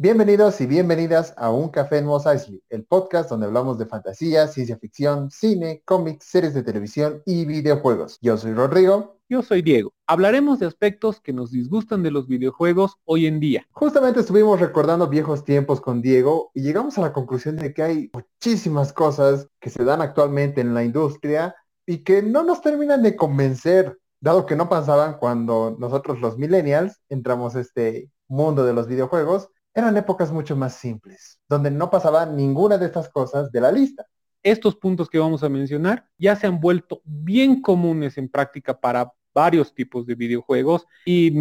Bienvenidos y bienvenidas a Un Café en Mos Eisley, el podcast donde hablamos de fantasía, ciencia ficción, cine, cómics, series de televisión y videojuegos. Yo soy Rodrigo. Yo soy Diego. Hablaremos de aspectos que nos disgustan de los videojuegos hoy en día. Justamente estuvimos recordando viejos tiempos con Diego y llegamos a la conclusión de que hay muchísimas cosas que se dan actualmente en la industria y que no nos terminan de convencer, dado que no pasaban cuando nosotros los millennials entramos a este mundo de los videojuegos eran épocas mucho más simples, donde no pasaba ninguna de estas cosas de la lista. Estos puntos que vamos a mencionar ya se han vuelto bien comunes en práctica para varios tipos de videojuegos y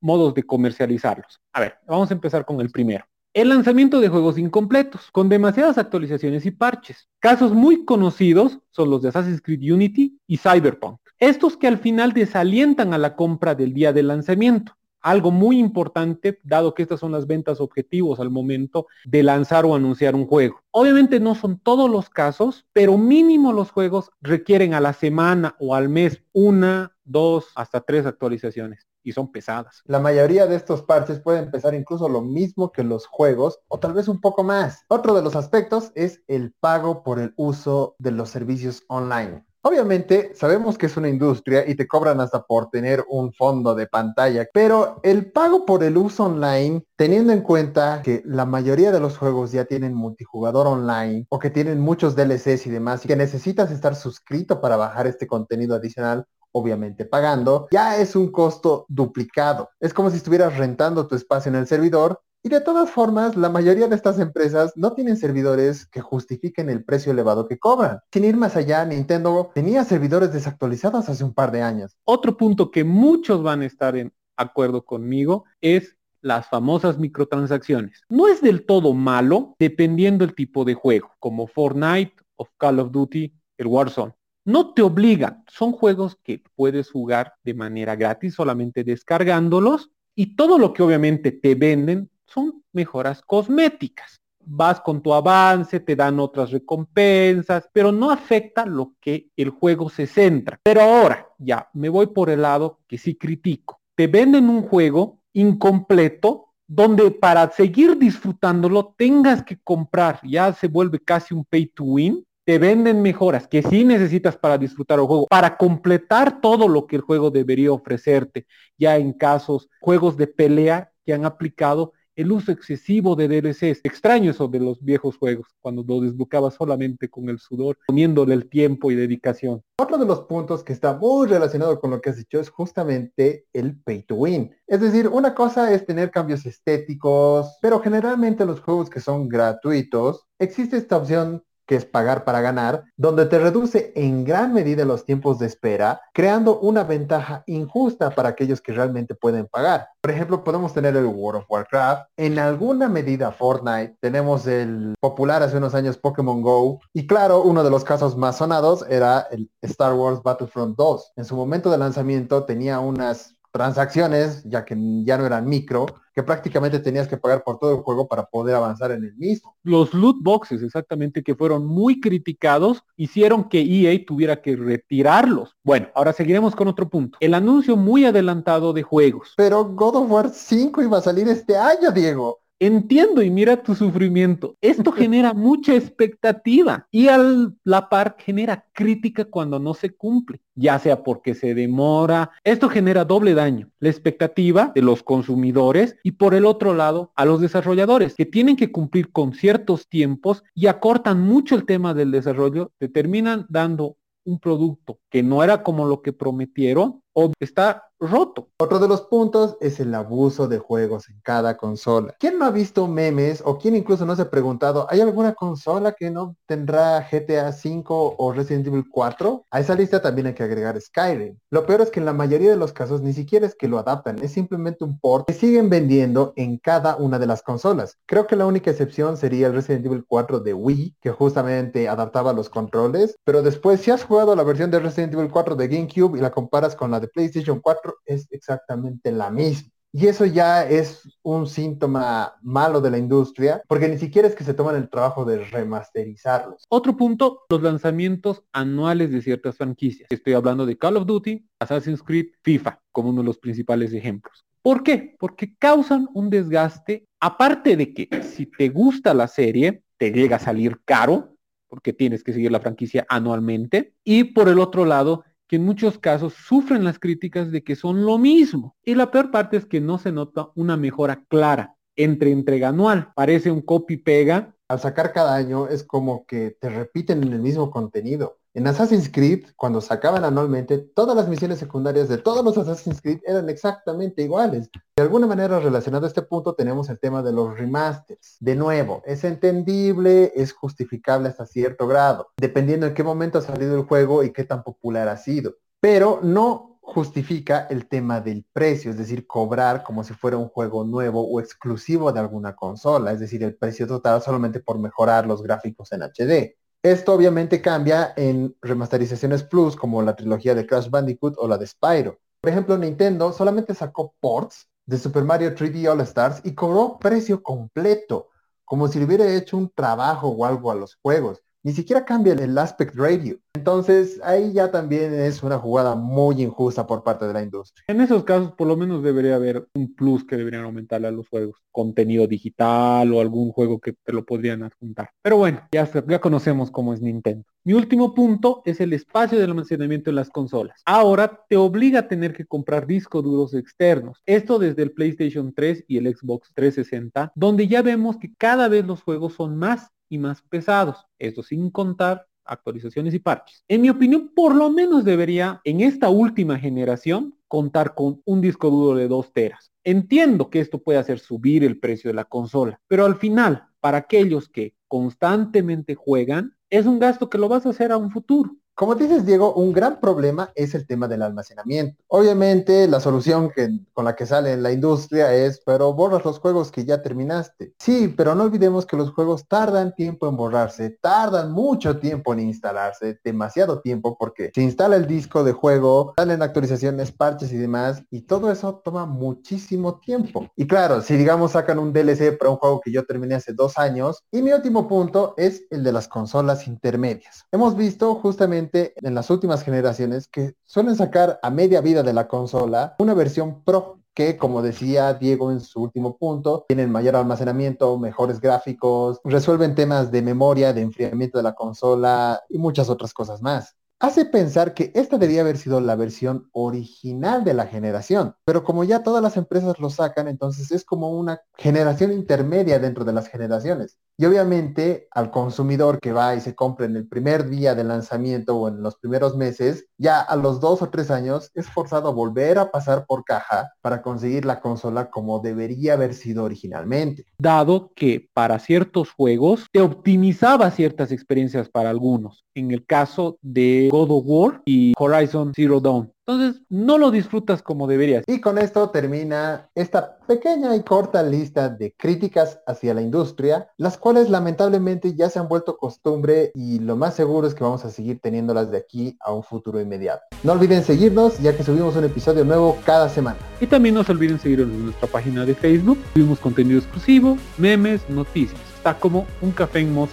modos de comercializarlos. A ver, vamos a empezar con el primero. El lanzamiento de juegos incompletos, con demasiadas actualizaciones y parches. Casos muy conocidos son los de Assassin's Creed Unity y Cyberpunk. Estos que al final desalientan a la compra del día de lanzamiento algo muy importante, dado que estas son las ventas objetivos al momento de lanzar o anunciar un juego. Obviamente no son todos los casos, pero mínimo los juegos requieren a la semana o al mes una, dos, hasta tres actualizaciones y son pesadas. La mayoría de estos parches pueden empezar incluso lo mismo que los juegos o tal vez un poco más. Otro de los aspectos es el pago por el uso de los servicios online. Obviamente sabemos que es una industria y te cobran hasta por tener un fondo de pantalla, pero el pago por el uso online, teniendo en cuenta que la mayoría de los juegos ya tienen multijugador online o que tienen muchos DLCs y demás y que necesitas estar suscrito para bajar este contenido adicional, obviamente pagando, ya es un costo duplicado. Es como si estuvieras rentando tu espacio en el servidor y de todas formas, la mayoría de estas empresas no tienen servidores que justifiquen el precio elevado que cobran. Sin ir más allá, Nintendo tenía servidores desactualizados hace un par de años. Otro punto que muchos van a estar en acuerdo conmigo es las famosas microtransacciones. No es del todo malo dependiendo el tipo de juego, como Fortnite o Call of Duty, el Warzone. No te obligan, son juegos que puedes jugar de manera gratis solamente descargándolos y todo lo que obviamente te venden son mejoras cosméticas. Vas con tu avance, te dan otras recompensas, pero no afecta lo que el juego se centra. Pero ahora, ya, me voy por el lado que sí critico. Te venden un juego incompleto donde para seguir disfrutándolo tengas que comprar, ya se vuelve casi un pay to win, te venden mejoras que sí necesitas para disfrutar el juego, para completar todo lo que el juego debería ofrecerte, ya en casos, juegos de pelea que han aplicado el uso excesivo de DLCs. Extraño eso de los viejos juegos, cuando lo desbloqueabas solamente con el sudor, poniéndole el tiempo y dedicación. Otro de los puntos que está muy relacionado con lo que has dicho es justamente el pay to win. Es decir, una cosa es tener cambios estéticos, pero generalmente los juegos que son gratuitos, existe esta opción que es pagar para ganar, donde te reduce en gran medida los tiempos de espera, creando una ventaja injusta para aquellos que realmente pueden pagar. Por ejemplo, podemos tener el World of Warcraft, en alguna medida Fortnite, tenemos el popular hace unos años Pokémon Go, y claro, uno de los casos más sonados era el Star Wars Battlefront 2. En su momento de lanzamiento tenía unas transacciones, ya que ya no eran micro, que prácticamente tenías que pagar por todo el juego para poder avanzar en el mismo. Los loot boxes, exactamente, que fueron muy criticados, hicieron que EA tuviera que retirarlos. Bueno, ahora seguiremos con otro punto. El anuncio muy adelantado de juegos. Pero God of War 5 iba a salir este año, Diego. Entiendo y mira tu sufrimiento. Esto genera mucha expectativa y a la par genera crítica cuando no se cumple, ya sea porque se demora. Esto genera doble daño. La expectativa de los consumidores y por el otro lado a los desarrolladores que tienen que cumplir con ciertos tiempos y acortan mucho el tema del desarrollo, te terminan dando un producto que no era como lo que prometieron o está roto. Otro de los puntos es el abuso de juegos en cada consola. ¿Quién no ha visto memes o quién incluso no se ha preguntado, ¿hay alguna consola que no tendrá GTA 5 o Resident Evil 4? A esa lista también hay que agregar Skyrim. Lo peor es que en la mayoría de los casos ni siquiera es que lo adaptan, es simplemente un port que siguen vendiendo en cada una de las consolas. Creo que la única excepción sería el Resident Evil 4 de Wii, que justamente adaptaba los controles, pero después si has jugado la versión de Resident Evil 4 de GameCube y la comparas con la PlayStation 4, es exactamente la misma. Y eso ya es un síntoma malo de la industria, porque ni siquiera es que se toman el trabajo de remasterizarlos. Otro punto, los lanzamientos anuales de ciertas franquicias. Estoy hablando de Call of Duty, Assassin's Creed, FIFA, como uno de los principales ejemplos. ¿Por qué? Porque causan un desgaste Aparte de que si te gusta la serie, te llega a salir caro, porque tienes que seguir la franquicia anualmente. Y por el otro lado, que en muchos casos sufren las críticas de que son lo mismo. Y la peor parte es que no se nota una mejora clara entre entrega anual. Parece un copy-pega. Al sacar cada año es como que te repiten en el mismo contenido. En Assassin's Creed, cuando sacaban anualmente, todas las misiones secundarias de todos los Assassin's Creed eran exactamente iguales. De alguna manera relacionado a este punto tenemos el tema de los remasters. De nuevo, es entendible, es justificable hasta cierto grado, dependiendo en qué momento ha salido el juego y qué tan popular ha sido. Pero no justifica el tema del precio, es decir, cobrar como si fuera un juego nuevo o exclusivo de alguna consola, es decir, el precio total solamente por mejorar los gráficos en HD. Esto obviamente cambia en remasterizaciones plus como la trilogía de Crash Bandicoot o la de Spyro. Por ejemplo, Nintendo solamente sacó ports de Super Mario 3D All Stars y cobró precio completo, como si le hubiera hecho un trabajo o algo a los juegos ni siquiera cambia el aspect radio. Entonces ahí ya también es una jugada muy injusta por parte de la industria. En esos casos por lo menos debería haber un plus que deberían aumentarle a los juegos. Contenido digital o algún juego que te lo podrían adjuntar. Pero bueno, ya, ya conocemos cómo es Nintendo. Mi último punto es el espacio del almacenamiento en las consolas. Ahora te obliga a tener que comprar discos duros externos. Esto desde el PlayStation 3 y el Xbox 360, donde ya vemos que cada vez los juegos son más más pesados. Esto sin contar actualizaciones y parches. En mi opinión, por lo menos debería en esta última generación contar con un disco duro de 2 teras. Entiendo que esto puede hacer subir el precio de la consola, pero al final, para aquellos que constantemente juegan, es un gasto que lo vas a hacer a un futuro. Como dices, Diego, un gran problema es el tema del almacenamiento. Obviamente, la solución con la que sale en la industria es, pero borras los juegos que ya terminaste. Sí, pero no olvidemos que los juegos tardan tiempo en borrarse, tardan mucho tiempo en instalarse, demasiado tiempo, porque se instala el disco de juego, salen actualizaciones, parches y demás, y todo eso toma muchísimo tiempo. Y claro, si digamos sacan un DLC para un juego que yo terminé hace dos años, y mi último punto es el de las consolas intermedias. Hemos visto justamente en las últimas generaciones que suelen sacar a media vida de la consola una versión Pro que, como decía Diego en su último punto, tienen mayor almacenamiento, mejores gráficos, resuelven temas de memoria, de enfriamiento de la consola y muchas otras cosas más hace pensar que esta debía haber sido la versión original de la generación. Pero como ya todas las empresas lo sacan, entonces es como una generación intermedia dentro de las generaciones. Y obviamente al consumidor que va y se compra en el primer día de lanzamiento o en los primeros meses, ya a los dos o tres años es forzado a volver a pasar por caja para conseguir la consola como debería haber sido originalmente. Dado que para ciertos juegos te optimizaba ciertas experiencias para algunos. En el caso de God of War y Horizon Zero Dawn. Entonces, no lo disfrutas como deberías. Y con esto termina esta pequeña y corta lista de críticas hacia la industria, las cuales lamentablemente ya se han vuelto costumbre y lo más seguro es que vamos a seguir teniéndolas de aquí a un futuro inmediato. No olviden seguirnos ya que subimos un episodio nuevo cada semana. Y también no se olviden seguirnos en nuestra página de Facebook. Subimos contenido exclusivo, memes, noticias. Está como un café en Mos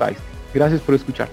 Gracias por escuchar.